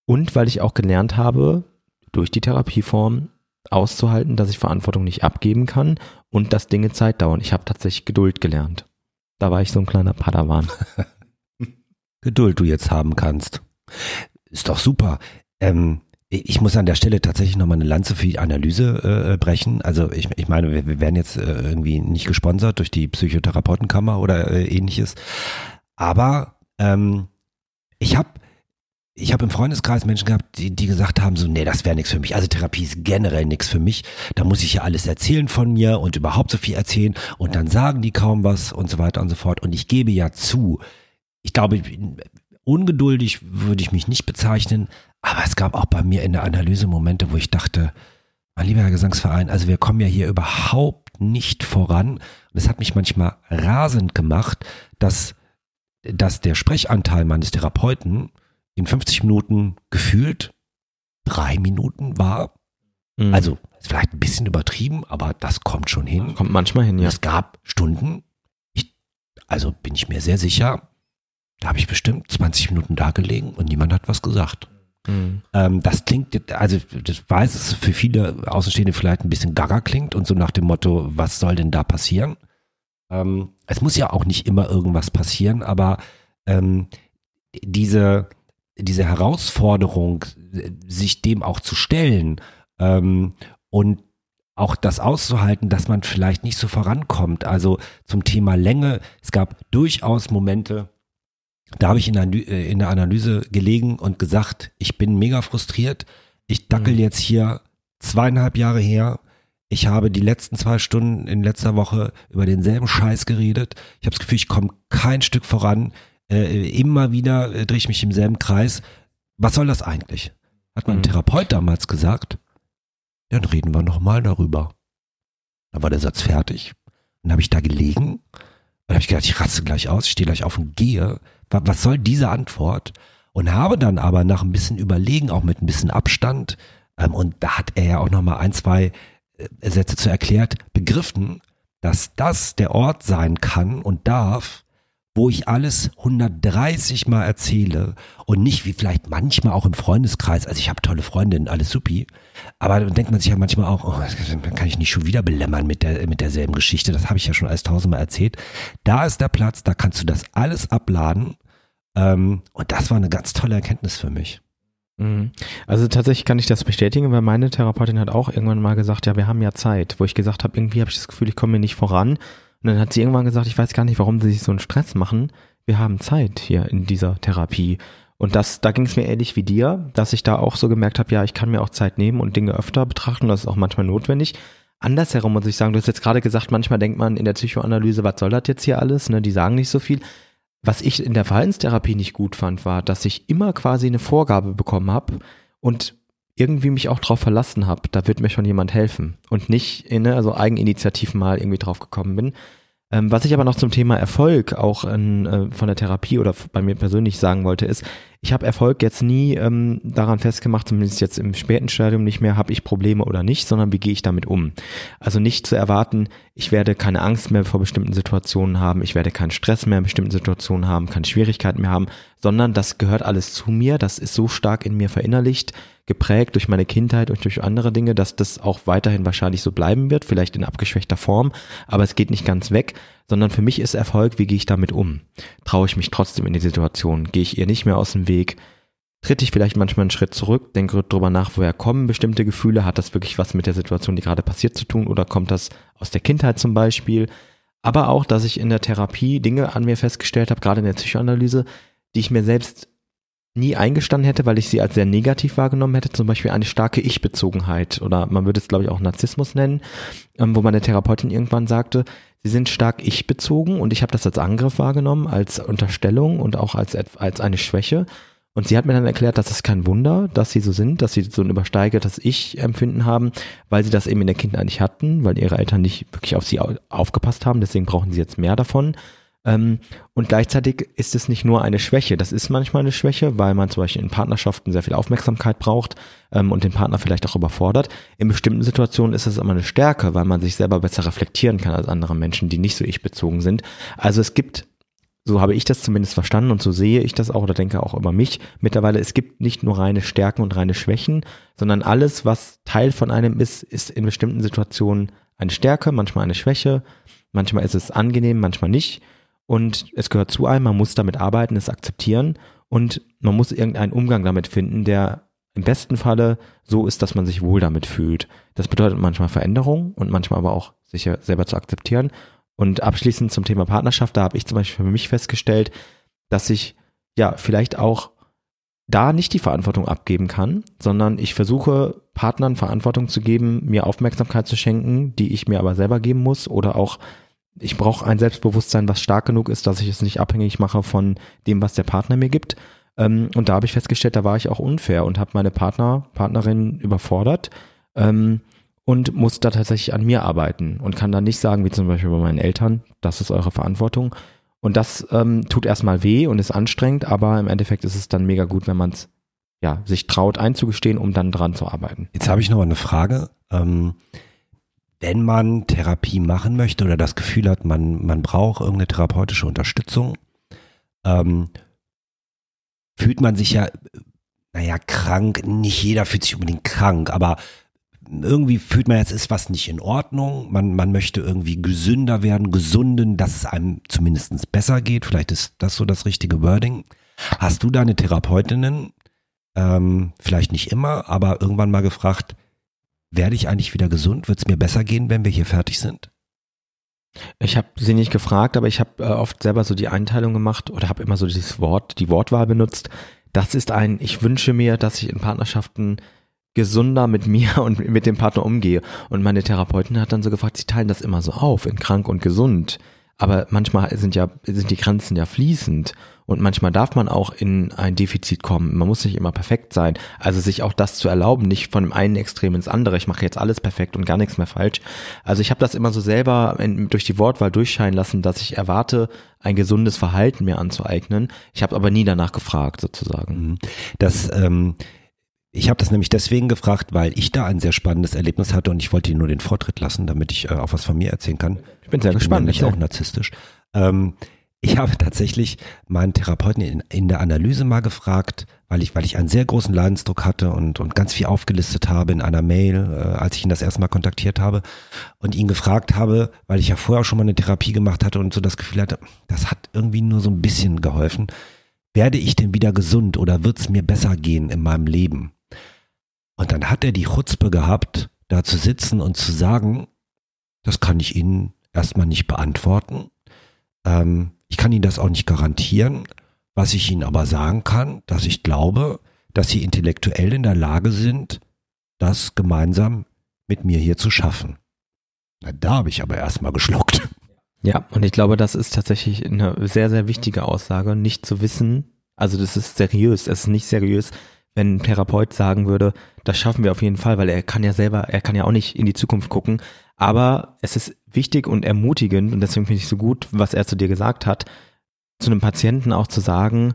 und weil ich auch gelernt habe, durch die Therapieform auszuhalten, dass ich Verantwortung nicht abgeben kann und dass Dinge Zeit dauern. Ich habe tatsächlich Geduld gelernt. Da war ich so ein kleiner Padawan. Geduld du jetzt haben kannst. Ist doch super. Ähm, ich muss an der Stelle tatsächlich nochmal eine Lanze für die Analyse äh, brechen. Also ich, ich meine, wir, wir werden jetzt äh, irgendwie nicht gesponsert durch die Psychotherapeutenkammer oder äh, ähnliches. Aber ähm, ich habe ich habe im Freundeskreis Menschen gehabt, die, die gesagt haben, so, nee, das wäre nichts für mich. Also Therapie ist generell nichts für mich. Da muss ich ja alles erzählen von mir und überhaupt so viel erzählen und dann sagen die kaum was und so weiter und so fort. Und ich gebe ja zu, ich glaube, ungeduldig würde ich mich nicht bezeichnen, aber es gab auch bei mir in der Analyse Momente, wo ich dachte, mein lieber Herr Gesangsverein, also wir kommen ja hier überhaupt nicht voran. Und es hat mich manchmal rasend gemacht, dass, dass der Sprechanteil meines Therapeuten in 50 Minuten gefühlt drei Minuten war. Mhm. Also ist vielleicht ein bisschen übertrieben, aber das kommt schon hin. kommt manchmal hin, ja. Es gab Stunden, ich, also bin ich mir sehr sicher, da habe ich bestimmt 20 Minuten da gelegen und niemand hat was gesagt. Mhm. Ähm, das klingt, also das weiß es für viele Außenstehende vielleicht ein bisschen gaga klingt und so nach dem Motto, was soll denn da passieren? Ähm, es muss ja auch nicht immer irgendwas passieren, aber ähm, diese, diese Herausforderung, sich dem auch zu stellen ähm, und auch das auszuhalten, dass man vielleicht nicht so vorankommt. Also zum Thema Länge, es gab durchaus Momente, da habe ich in der, äh, in der Analyse gelegen und gesagt, ich bin mega frustriert. Ich dackel mhm. jetzt hier zweieinhalb Jahre her. Ich habe die letzten zwei Stunden in letzter Woche über denselben Scheiß geredet. Ich habe das Gefühl, ich komme kein Stück voran. Äh, immer wieder äh, drehe ich mich im selben Kreis. Was soll das eigentlich? Hat mein mhm. Therapeut damals gesagt. Dann reden wir nochmal darüber. Dann war der Satz fertig. Dann habe ich da gelegen. Dann habe ich gedacht, ich raste gleich aus, ich stehe gleich auf und gehe was soll diese Antwort? Und habe dann aber nach ein bisschen Überlegen, auch mit ein bisschen Abstand, ähm, und da hat er ja auch nochmal ein, zwei äh, Sätze zu erklärt, begriffen, dass das der Ort sein kann und darf, wo ich alles 130 Mal erzähle und nicht wie vielleicht manchmal auch im Freundeskreis, also ich habe tolle Freundinnen, alles supi, aber dann denkt man sich ja manchmal auch, oh, kann ich nicht schon wieder belämmern mit, der, mit derselben Geschichte, das habe ich ja schon alles tausendmal erzählt. Da ist der Platz, da kannst du das alles abladen ähm, und das war eine ganz tolle Erkenntnis für mich. Mhm. Also tatsächlich kann ich das bestätigen, weil meine Therapeutin hat auch irgendwann mal gesagt, ja, wir haben ja Zeit, wo ich gesagt habe, irgendwie habe ich das Gefühl, ich komme mir nicht voran und dann hat sie irgendwann gesagt, ich weiß gar nicht, warum sie sich so einen Stress machen. Wir haben Zeit hier in dieser Therapie. Und das, da ging es mir ähnlich wie dir, dass ich da auch so gemerkt habe, ja, ich kann mir auch Zeit nehmen und Dinge öfter betrachten. Das ist auch manchmal notwendig. Andersherum muss ich sagen, du hast jetzt gerade gesagt, manchmal denkt man in der Psychoanalyse, was soll das jetzt hier alles? Ne, die sagen nicht so viel. Was ich in der Verhaltenstherapie nicht gut fand, war, dass ich immer quasi eine Vorgabe bekommen habe und irgendwie mich auch drauf verlassen habe, da wird mir schon jemand helfen und nicht in, ne, also Eigeninitiativ mal irgendwie drauf gekommen bin. Ähm, was ich aber noch zum Thema Erfolg auch in, äh, von der Therapie oder bei mir persönlich sagen wollte, ist, ich habe Erfolg jetzt nie ähm, daran festgemacht, zumindest jetzt im späten Stadium nicht mehr, habe ich Probleme oder nicht, sondern wie gehe ich damit um. Also nicht zu erwarten, ich werde keine Angst mehr vor bestimmten Situationen haben, ich werde keinen Stress mehr in bestimmten Situationen haben, keine Schwierigkeiten mehr haben, sondern das gehört alles zu mir, das ist so stark in mir verinnerlicht, geprägt durch meine Kindheit und durch andere Dinge, dass das auch weiterhin wahrscheinlich so bleiben wird, vielleicht in abgeschwächter Form, aber es geht nicht ganz weg, sondern für mich ist Erfolg, wie gehe ich damit um? Traue ich mich trotzdem in die Situation? Gehe ich ihr nicht mehr aus dem Weg? Tritt ich vielleicht manchmal einen Schritt zurück, denke drüber nach, woher kommen bestimmte Gefühle? Hat das wirklich was mit der Situation, die gerade passiert, zu tun? Oder kommt das aus der Kindheit zum Beispiel? Aber auch, dass ich in der Therapie Dinge an mir festgestellt habe, gerade in der Psychoanalyse, die ich mir selbst nie eingestanden hätte, weil ich sie als sehr negativ wahrgenommen hätte, zum Beispiel eine starke Ich-Bezogenheit oder man würde es, glaube ich, auch Narzissmus nennen, ähm, wo meine Therapeutin irgendwann sagte, sie sind stark ich-bezogen und ich habe das als Angriff wahrgenommen, als Unterstellung und auch als, als eine Schwäche. Und sie hat mir dann erklärt, dass es kein Wunder, dass sie so sind, dass sie so ein übersteigertes Ich-Empfinden haben, weil sie das eben in der Kindheit nicht hatten, weil ihre Eltern nicht wirklich auf sie aufgepasst haben, deswegen brauchen sie jetzt mehr davon. Ähm, und gleichzeitig ist es nicht nur eine Schwäche. Das ist manchmal eine Schwäche, weil man zum Beispiel in Partnerschaften sehr viel Aufmerksamkeit braucht ähm, und den Partner vielleicht auch überfordert. In bestimmten Situationen ist es aber eine Stärke, weil man sich selber besser reflektieren kann als andere Menschen, die nicht so ich-bezogen sind. Also es gibt so habe ich das zumindest verstanden und so sehe ich das auch oder denke auch über mich mittlerweile. Es gibt nicht nur reine Stärken und reine Schwächen, sondern alles, was Teil von einem ist, ist in bestimmten Situationen eine Stärke, manchmal eine Schwäche, manchmal ist es angenehm, manchmal nicht. Und es gehört zu einem, man muss damit arbeiten, es akzeptieren und man muss irgendeinen Umgang damit finden, der im besten Falle so ist, dass man sich wohl damit fühlt. Das bedeutet manchmal Veränderung und manchmal aber auch sich selber zu akzeptieren. Und abschließend zum Thema Partnerschaft, da habe ich zum Beispiel für mich festgestellt, dass ich ja vielleicht auch da nicht die Verantwortung abgeben kann, sondern ich versuche Partnern Verantwortung zu geben, mir Aufmerksamkeit zu schenken, die ich mir aber selber geben muss oder auch ich brauche ein Selbstbewusstsein, was stark genug ist, dass ich es nicht abhängig mache von dem, was der Partner mir gibt. Ähm, und da habe ich festgestellt, da war ich auch unfair und habe meine Partner, Partnerin überfordert ähm, und muss da tatsächlich an mir arbeiten und kann dann nicht sagen, wie zum Beispiel bei meinen Eltern, das ist eure Verantwortung. Und das ähm, tut erstmal weh und ist anstrengend, aber im Endeffekt ist es dann mega gut, wenn man es ja, sich traut einzugestehen, um dann dran zu arbeiten. Jetzt habe ich noch eine Frage. Ähm, wenn man Therapie machen möchte oder das Gefühl hat, man, man braucht irgendeine therapeutische Unterstützung, ähm, fühlt man sich ja naja, krank, nicht jeder fühlt sich unbedingt krank, aber irgendwie fühlt man jetzt, ist was nicht in Ordnung. Man, man möchte irgendwie gesünder werden, gesunden, dass es einem zumindest besser geht. Vielleicht ist das so das richtige Wording. Hast du deine Therapeutinnen, ähm, vielleicht nicht immer, aber irgendwann mal gefragt, werde ich eigentlich wieder gesund? Wird es mir besser gehen, wenn wir hier fertig sind? Ich habe sie nicht gefragt, aber ich habe äh, oft selber so die Einteilung gemacht oder habe immer so dieses Wort, die Wortwahl benutzt. Das ist ein, ich wünsche mir, dass ich in Partnerschaften gesunder mit mir und mit dem Partner umgehe. Und meine Therapeutin hat dann so gefragt, sie teilen das immer so auf in krank und gesund. Aber manchmal sind ja, sind die Grenzen ja fließend. Und manchmal darf man auch in ein Defizit kommen. Man muss nicht immer perfekt sein. Also sich auch das zu erlauben, nicht von dem einen Extrem ins andere. Ich mache jetzt alles perfekt und gar nichts mehr falsch. Also ich habe das immer so selber in, durch die Wortwahl durchscheinen lassen, dass ich erwarte, ein gesundes Verhalten mir anzueignen. Ich habe aber nie danach gefragt, sozusagen. Mhm. Das ähm ich habe das nämlich deswegen gefragt, weil ich da ein sehr spannendes Erlebnis hatte und ich wollte dir nur den Vortritt lassen, damit ich äh, auch was von mir erzählen kann. Ich bin sehr ich gespannt. Bin nämlich auch narzisstisch. Ähm, ich habe tatsächlich meinen Therapeuten in, in, der Analyse mal gefragt, weil ich, weil ich einen sehr großen Leidensdruck hatte und, und ganz viel aufgelistet habe in einer Mail, äh, als ich ihn das erste Mal kontaktiert habe und ihn gefragt habe, weil ich ja vorher auch schon mal eine Therapie gemacht hatte und so das Gefühl hatte, das hat irgendwie nur so ein bisschen geholfen. Werde ich denn wieder gesund oder wird es mir besser gehen in meinem Leben? Und dann hat er die Chutzpe gehabt, da zu sitzen und zu sagen, das kann ich Ihnen erstmal nicht beantworten. Ähm, ich kann Ihnen das auch nicht garantieren. Was ich Ihnen aber sagen kann, dass ich glaube, dass Sie intellektuell in der Lage sind, das gemeinsam mit mir hier zu schaffen. Na, da habe ich aber erstmal geschluckt. Ja, und ich glaube, das ist tatsächlich eine sehr, sehr wichtige Aussage, nicht zu wissen, also das ist seriös, es ist nicht seriös, wenn ein Therapeut sagen würde, das schaffen wir auf jeden Fall, weil er kann ja selber, er kann ja auch nicht in die Zukunft gucken. Aber es ist wichtig und ermutigend und deswegen finde ich so gut, was er zu dir gesagt hat, zu einem Patienten auch zu sagen,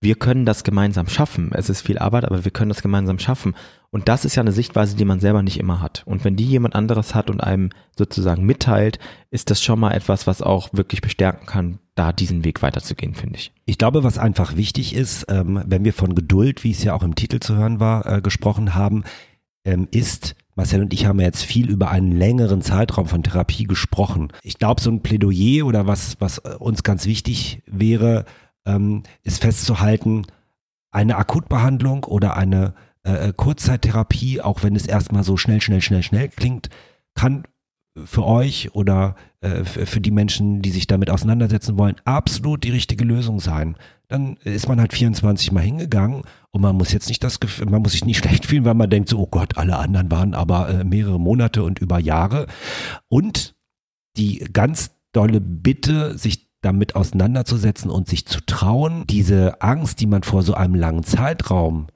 wir können das gemeinsam schaffen. Es ist viel Arbeit, aber wir können das gemeinsam schaffen. Und das ist ja eine Sichtweise, die man selber nicht immer hat. Und wenn die jemand anderes hat und einem sozusagen mitteilt, ist das schon mal etwas, was auch wirklich bestärken kann, da diesen Weg weiterzugehen, finde ich. Ich glaube, was einfach wichtig ist, ähm, wenn wir von Geduld, wie es ja auch im Titel zu hören war, äh, gesprochen haben, ähm, ist, Marcel und ich haben jetzt viel über einen längeren Zeitraum von Therapie gesprochen. Ich glaube, so ein Plädoyer oder was, was äh, uns ganz wichtig wäre, ähm, ist festzuhalten, eine Akutbehandlung oder eine äh, äh, Kurzzeittherapie, auch wenn es erstmal so schnell, schnell, schnell, schnell klingt, kann für euch oder äh, für die Menschen, die sich damit auseinandersetzen wollen, absolut die richtige Lösung sein. Dann ist man halt 24 Mal hingegangen und man muss jetzt nicht das Gefühl, man muss sich nicht schlecht fühlen, weil man denkt so, oh Gott, alle anderen waren aber äh, mehrere Monate und über Jahre. Und die ganz dolle Bitte, sich damit auseinanderzusetzen und sich zu trauen, diese Angst, die man vor so einem langen Zeitraum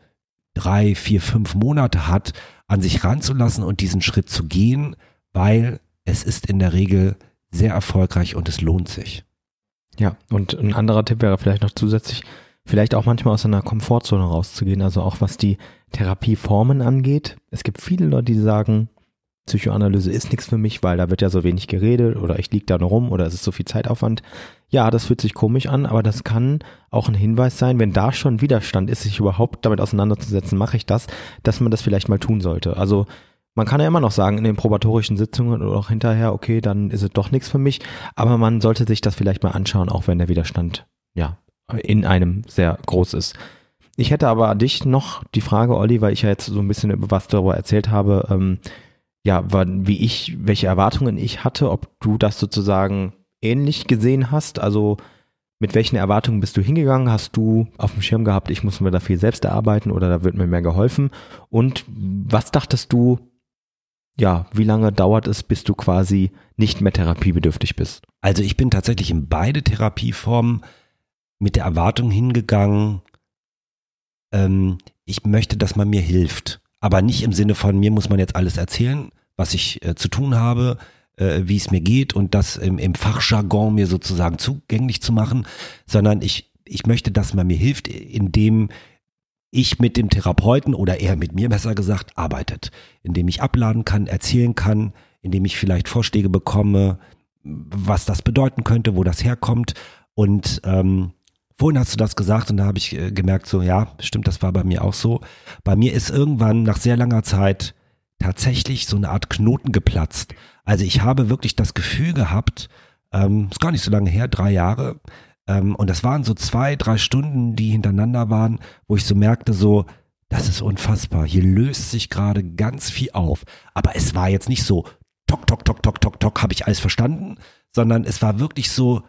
drei, vier, fünf Monate hat, an sich ranzulassen und diesen Schritt zu gehen, weil es ist in der Regel sehr erfolgreich und es lohnt sich. Ja, und ein anderer Tipp wäre vielleicht noch zusätzlich, vielleicht auch manchmal aus einer Komfortzone rauszugehen, also auch was die Therapieformen angeht. Es gibt viele Leute, die sagen, Psychoanalyse ist nichts für mich, weil da wird ja so wenig geredet oder ich liege da nur rum oder es ist so viel Zeitaufwand. Ja, das fühlt sich komisch an, aber das kann auch ein Hinweis sein, wenn da schon Widerstand ist, sich überhaupt damit auseinanderzusetzen, mache ich das, dass man das vielleicht mal tun sollte. Also man kann ja immer noch sagen in den probatorischen Sitzungen oder auch hinterher, okay, dann ist es doch nichts für mich, aber man sollte sich das vielleicht mal anschauen, auch wenn der Widerstand ja in einem sehr groß ist. Ich hätte aber dich noch die Frage, Olli, weil ich ja jetzt so ein bisschen über was darüber erzählt habe, ähm, ja, wie ich, welche Erwartungen ich hatte, ob du das sozusagen ähnlich gesehen hast. Also mit welchen Erwartungen bist du hingegangen? Hast du auf dem Schirm gehabt, ich muss mir da viel selbst erarbeiten oder da wird mir mehr geholfen? Und was dachtest du, ja, wie lange dauert es, bis du quasi nicht mehr therapiebedürftig bist? Also ich bin tatsächlich in beide Therapieformen mit der Erwartung hingegangen, ähm, ich möchte, dass man mir hilft aber nicht im Sinne von, mir muss man jetzt alles erzählen, was ich äh, zu tun habe, äh, wie es mir geht und das im, im Fachjargon mir sozusagen zugänglich zu machen, sondern ich, ich möchte, dass man mir hilft, indem ich mit dem Therapeuten oder er mit mir besser gesagt arbeitet, indem ich abladen kann, erzählen kann, indem ich vielleicht Vorschläge bekomme, was das bedeuten könnte, wo das herkommt und ähm, vorhin hast du das gesagt und da habe ich äh, gemerkt, so ja, stimmt, das war bei mir auch so. Bei mir ist irgendwann nach sehr langer Zeit tatsächlich so eine Art Knoten geplatzt. Also ich habe wirklich das Gefühl gehabt, ähm, ist gar nicht so lange her, drei Jahre, ähm, und das waren so zwei, drei Stunden, die hintereinander waren, wo ich so merkte, so, das ist unfassbar. Hier löst sich gerade ganz viel auf. Aber es war jetzt nicht so, tok, tok, tok, tok, tok, tok, habe ich alles verstanden, sondern es war wirklich so,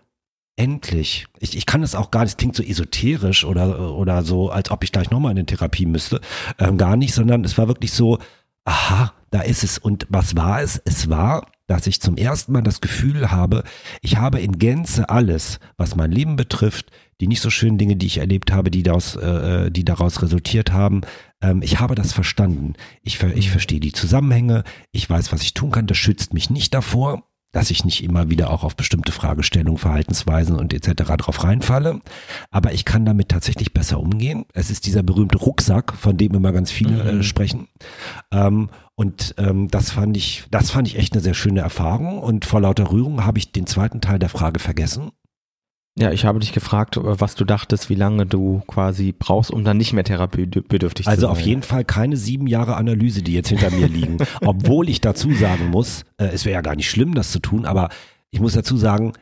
endlich. Ich, ich kann es auch gar nicht, es klingt so esoterisch oder, oder so, als ob ich gleich nochmal in eine Therapie müsste. Ähm, gar nicht, sondern es war wirklich so, aha, da ist es. Und was war es? Es war, dass ich zum ersten Mal das Gefühl habe, ich habe in Gänze alles, was mein Leben betrifft, die nicht so schönen Dinge, die ich erlebt habe, die daraus, äh, die daraus resultiert haben, ähm, ich habe das verstanden. Ich, ich mhm. verstehe die Zusammenhänge, ich weiß, was ich tun kann, das schützt mich nicht davor, dass ich nicht immer wieder auch auf bestimmte Fragestellungen, Verhaltensweisen und etc. drauf reinfalle. Aber ich kann damit tatsächlich besser umgehen. Es ist dieser berühmte Rucksack, von dem immer ganz viele äh, mhm. sprechen. Ähm, und ähm, das fand ich, das fand ich echt eine sehr schöne Erfahrung. Und vor lauter Rührung habe ich den zweiten Teil der Frage vergessen. Ja, ich habe dich gefragt, äh, was du dachtest, wie lange du quasi brauchst, um dann nicht mehr therapiebedürftig also zu sein. Also auf jeden Fall keine sieben Jahre Analyse, die jetzt hinter mir liegen. Obwohl ich dazu sagen muss, äh, es wäre ja gar nicht schlimm, das zu tun, aber ich muss dazu sagen,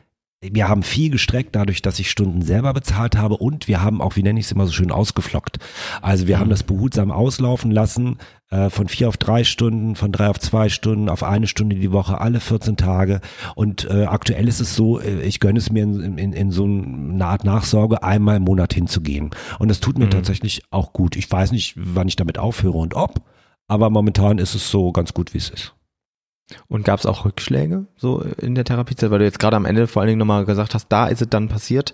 wir haben viel gestreckt, dadurch, dass ich Stunden selber bezahlt habe und wir haben auch, wie nenne ich es immer so schön, ausgeflockt. Also wir mhm. haben das behutsam auslaufen lassen, äh, von vier auf drei Stunden, von drei auf zwei Stunden, auf eine Stunde die Woche, alle 14 Tage. Und äh, aktuell ist es so, äh, ich gönne es mir in, in, in so eine Art Nachsorge, einmal im Monat hinzugehen. Und das tut mir mhm. tatsächlich auch gut. Ich weiß nicht, wann ich damit aufhöre und ob, aber momentan ist es so ganz gut, wie es ist. Und gab es auch Rückschläge so in der Therapiezeit, weil du jetzt gerade am Ende vor allen Dingen nochmal gesagt hast, da ist es dann passiert.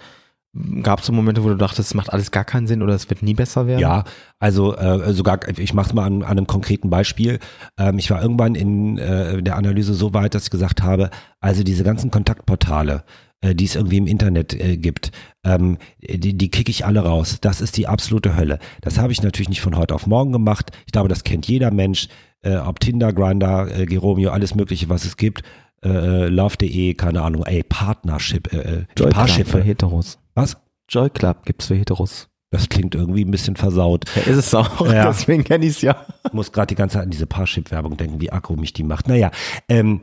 Gab es so Momente, wo du dachtest, es macht alles gar keinen Sinn oder es wird nie besser werden? Ja, also äh, sogar, ich mache es mal an, an, einem konkreten Beispiel. Ähm, ich war irgendwann in äh, der Analyse so weit, dass ich gesagt habe, also diese ganzen Kontaktportale, äh, die es irgendwie im Internet äh, gibt, ähm, die, die kicke ich alle raus. Das ist die absolute Hölle. Das habe ich natürlich nicht von heute auf morgen gemacht. Ich glaube, das kennt jeder Mensch äh, ob Tinder, Grinder, äh, Geromeo, alles mögliche, was es gibt. Äh, äh Love.de, keine Ahnung, ey, Partnership, äh, äh Joy für Heteros. Was? Joy Club gibt's für Heteros. Das klingt irgendwie ein bisschen versaut. Ja, ist es auch, ja. deswegen kenne ich es ja. Ich muss gerade die ganze Zeit an diese Parship-Werbung denken, wie aggro mich die macht. Naja, ähm,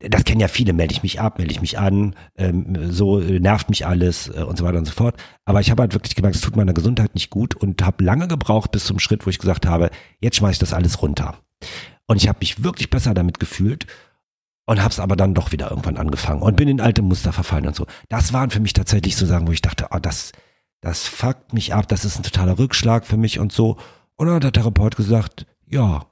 das kennen ja viele, melde ich mich ab, melde ich mich an, ähm, so äh, nervt mich alles äh, und so weiter und so fort. Aber ich habe halt wirklich gemerkt, es tut meiner Gesundheit nicht gut und habe lange gebraucht bis zum Schritt, wo ich gesagt habe, jetzt schmeiße ich das alles runter. Und ich habe mich wirklich besser damit gefühlt und habe es aber dann doch wieder irgendwann angefangen und bin in alte Muster verfallen und so. Das waren für mich tatsächlich so Sachen, wo ich dachte, oh, das, das fuckt mich ab, das ist ein totaler Rückschlag für mich und so. Und dann hat der Therapeut gesagt, ja,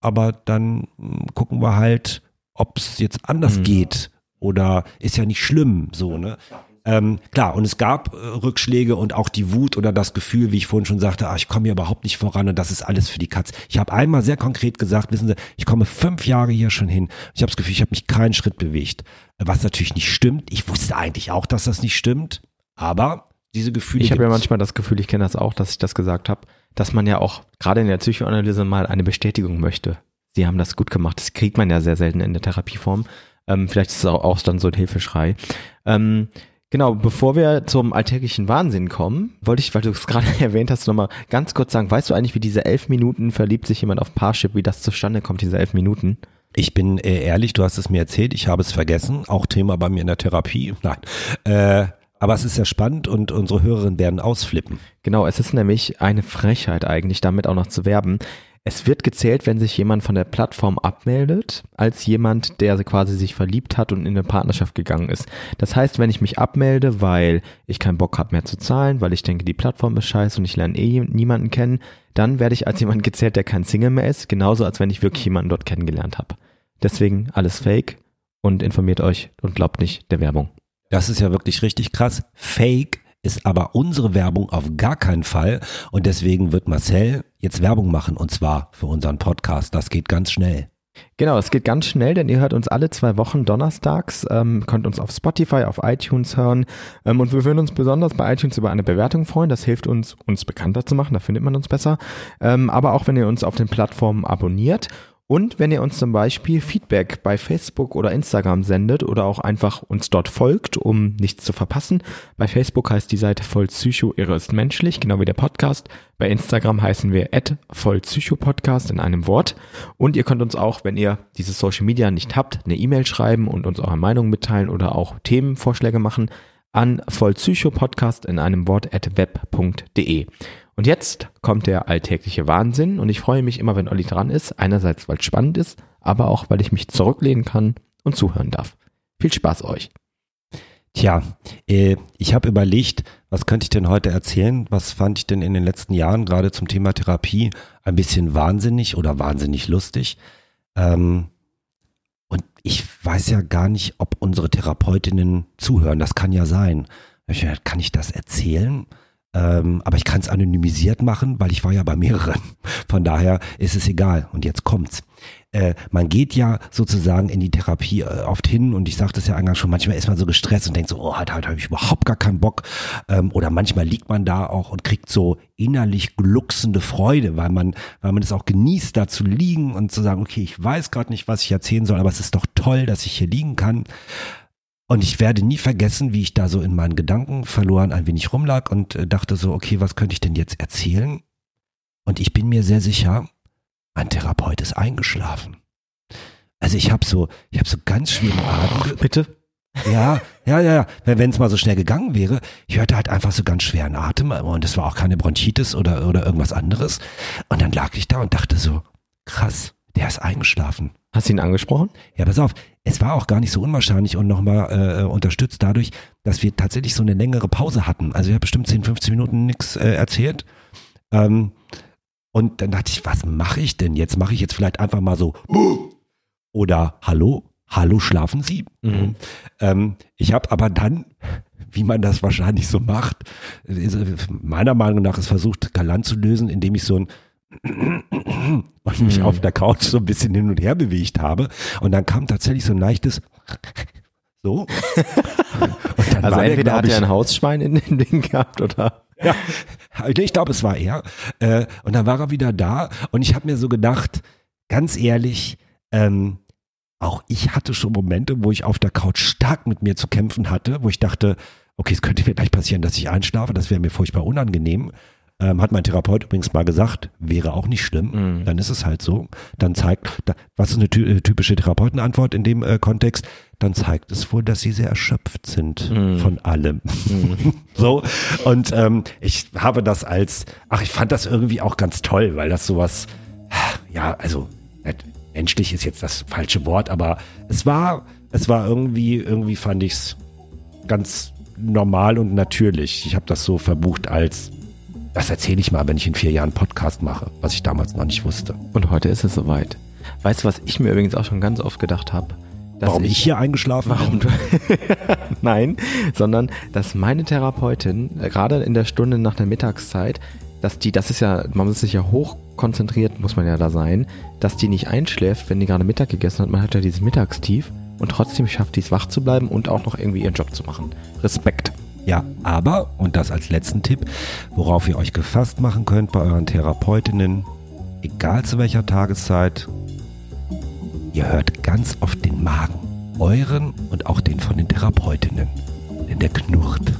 aber dann hm, gucken wir halt, ob es jetzt anders mhm. geht oder ist ja nicht schlimm, so, ne? Ähm, klar, und es gab äh, Rückschläge und auch die Wut oder das Gefühl, wie ich vorhin schon sagte, ah, ich komme hier überhaupt nicht voran und das ist alles für die Katz. Ich habe einmal sehr konkret gesagt, wissen Sie, ich komme fünf Jahre hier schon hin. Ich habe das Gefühl, ich habe mich keinen Schritt bewegt. Was natürlich nicht stimmt. Ich wusste eigentlich auch, dass das nicht stimmt, aber diese Gefühle. Ich habe ja manchmal das Gefühl, ich kenne das auch, dass ich das gesagt habe, dass man ja auch gerade in der Psychoanalyse mal eine Bestätigung möchte. Sie haben das gut gemacht. Das kriegt man ja sehr selten in der Therapieform. Ähm, vielleicht ist es auch, auch dann so ein Hilfeschrei. Ähm, Genau, bevor wir zum alltäglichen Wahnsinn kommen, wollte ich, weil du es gerade erwähnt hast, nochmal ganz kurz sagen, weißt du eigentlich, wie diese elf Minuten verliebt sich jemand auf Parship, wie das zustande kommt, diese elf Minuten? Ich bin äh, ehrlich, du hast es mir erzählt, ich habe es vergessen, auch Thema bei mir in der Therapie. Nein. Äh, aber es ist ja spannend und unsere Hörerinnen werden ausflippen. Genau, es ist nämlich eine Frechheit eigentlich, damit auch noch zu werben. Es wird gezählt, wenn sich jemand von der Plattform abmeldet, als jemand, der quasi sich verliebt hat und in eine Partnerschaft gegangen ist. Das heißt, wenn ich mich abmelde, weil ich keinen Bock habe mehr zu zahlen, weil ich denke, die Plattform ist scheiße und ich lerne eh niemanden kennen, dann werde ich als jemand gezählt, der kein Single mehr ist, genauso als wenn ich wirklich jemanden dort kennengelernt habe. Deswegen alles fake und informiert euch und glaubt nicht der Werbung. Das ist ja wirklich richtig krass. Fake ist aber unsere Werbung auf gar keinen Fall. Und deswegen wird Marcel jetzt Werbung machen und zwar für unseren Podcast. Das geht ganz schnell. Genau, es geht ganz schnell, denn ihr hört uns alle zwei Wochen donnerstags, ähm, könnt uns auf Spotify, auf iTunes hören ähm, und wir würden uns besonders bei iTunes über eine Bewertung freuen. Das hilft uns, uns bekannter zu machen, da findet man uns besser. Ähm, aber auch wenn ihr uns auf den Plattformen abonniert Und wenn ihr uns zum Beispiel Feedback bei Facebook oder Instagram sendet oder auch einfach uns dort folgt, um nichts zu verpassen. Bei Facebook heißt die Seite voll Psycho, irre ist menschlich, genau wie der Podcast. Bei Instagram heißen wir at vollpsycho-podcast in einem Wort. Und ihr könnt uns auch, wenn ihr diese Social Media nicht habt, eine E-Mail schreiben und uns eure Meinung mitteilen oder auch Themenvorschläge machen an vollpsycho-podcast in einem Wort at web.de. Und jetzt kommt der alltägliche Wahnsinn und ich freue mich immer, wenn Olli dran ist. Einerseits, weil es spannend ist, aber auch, weil ich mich zurücklehnen kann und zuhören darf. Viel Spaß euch. Tja, äh, ich habe überlegt, was könnte ich denn heute erzählen? Was fand ich denn in den letzten Jahren gerade zum Thema Therapie ein bisschen wahnsinnig oder wahnsinnig lustig? Ähm, und ich weiß ja gar nicht, ob unsere Therapeutinnen zuhören. Das kann ja sein. Kann ich das erzählen? Ähm, aber ich kann es anonymisiert machen, weil ich war ja bei mehreren. Von daher ist es egal. Und jetzt kommt's. Äh, man geht ja sozusagen in die Therapie äh, oft hin und ich sagte es ja eingangs schon, manchmal ist man so gestresst und denkt so, oh, heute, heute habe ich überhaupt gar keinen Bock. Ähm, oder manchmal liegt man da auch und kriegt so innerlich glucksende Freude, weil man, weil man es auch genießt, da zu liegen und zu sagen, okay, ich weiß gerade nicht, was ich erzählen soll, aber es ist doch toll, dass ich hier liegen kann. Und ich werde nie vergessen, wie ich da so in meinen Gedanken verloren ein wenig rumlag und äh, dachte so, okay, was könnte ich denn jetzt erzählen? Und ich bin mir sehr sicher, mein Therapeut ist eingeschlafen. Also ich habe so, ich habe so ganz schwere Atem. Bitte? Ja, ja, ja, ja. Wenn es mal so schnell gegangen wäre, ich hörte halt einfach so ganz schweren Atem und es war auch keine Bronchitis oder, oder irgendwas anderes. Und dann lag ich da und dachte so, krass, der ist eingeschlafen. Hast du ihn angesprochen? Ja, pass auf, es war auch gar nicht so unwahrscheinlich und nochmal äh, unterstützt dadurch, dass wir tatsächlich so eine längere Pause hatten. Also ich habe bestimmt 10, 15 Minuten nichts äh, erzählt. Ähm, und dann dachte ich, was mache ich denn jetzt? Mache ich jetzt vielleicht einfach mal so oder Hallo, Hallo, schlafen Sie? Mhm. Ähm, ich habe aber dann, wie man das wahrscheinlich so macht, meiner Meinung nach es versucht, galant zu lösen, indem ich so ein und mich mhm. auf der Couch so ein bisschen hin und her bewegt habe. Und dann kam tatsächlich so ein leichtes so. also entweder der, hat er ein Hausschwein in dem Ding gehabt oder. Ja, ich glaube, es war er. Äh, und dann war er wieder da und ich habe mir so gedacht, ganz ehrlich, ähm, auch ich hatte schon Momente, wo ich auf der Couch stark mit mir zu kämpfen hatte, wo ich dachte, okay, es könnte mir gleich passieren, dass ich einschlafe, das wäre mir furchtbar unangenehm. Ähm, hat mein Therapeut übrigens mal gesagt, wäre auch nicht schlimm, mhm. dann ist es halt so. Dann zeigt, da, was ist eine äh, typische Therapeutenantwort in dem äh, Kontext? Dann zeigt es wohl, dass sie sehr erschöpft sind mhm. von allem. Mhm. so, und ähm, ich habe das als, ach, ich fand das irgendwie auch ganz toll, weil das sowas, ja, also menschlich ist jetzt das falsche Wort, aber es war, es war irgendwie, irgendwie fand ich es ganz normal und natürlich. Ich habe das so verbucht als das erzähle ich mal, wenn ich in vier Jahren Podcast mache, was ich damals noch nicht wusste. Und heute ist es soweit. Weißt du, was ich mir übrigens auch schon ganz oft gedacht habe? Warum ich, ich hier eingeschlafen warum bin? Nein, sondern dass meine Therapeutin äh, gerade in der Stunde nach der Mittagszeit, dass die, das ist ja, man muss sich ja hoch konzentriert, muss man ja da sein, dass die nicht einschläft, wenn die gerade Mittag gegessen hat. Man hat ja dieses Mittagstief und trotzdem schafft die es wach zu bleiben und auch noch irgendwie ihren Job zu machen. Respekt. Ja, aber, und das als letzten Tipp, worauf ihr euch gefasst machen könnt bei euren Therapeutinnen, egal zu welcher Tageszeit, ihr hört ganz oft den Magen, euren und auch den von den Therapeutinnen, denn der knurrt.